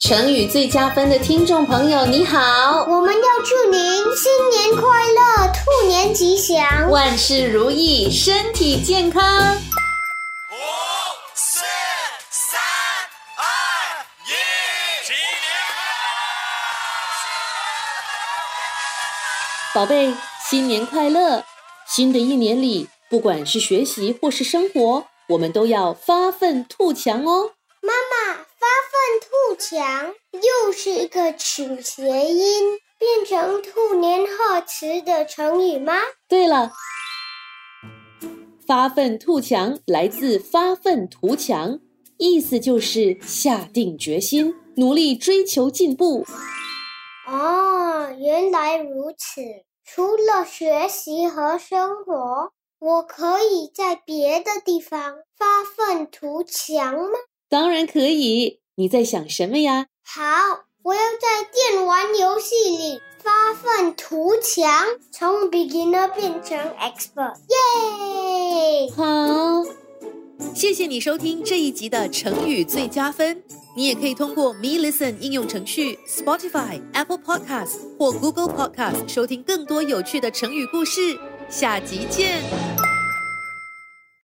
成语最加分的听众朋友，你好！我们要祝您新年快乐，兔年吉祥，万事如意，身体健康。五、四、三、二、一，新年宝贝，新年快乐！新的一年里，不管是学习或是生活，我们都要发奋图强哦。妈妈，强又是一个取谐音，变成兔年贺词的成语吗？对了，发愤图强来自发愤图强，意思就是下定决心，努力追求进步。哦，原来如此。除了学习和生活，我可以在别的地方发愤图强吗？当然可以，你在想什么呀？好，我要在电玩游戏里发愤图强，从 beginner 变成 expert，耶！好，谢谢你收听这一集的成语最佳分。你也可以通过 Me Listen 应用程序、Spotify、Apple Podcasts 或 Google Podcasts 收听更多有趣的成语故事。下集见。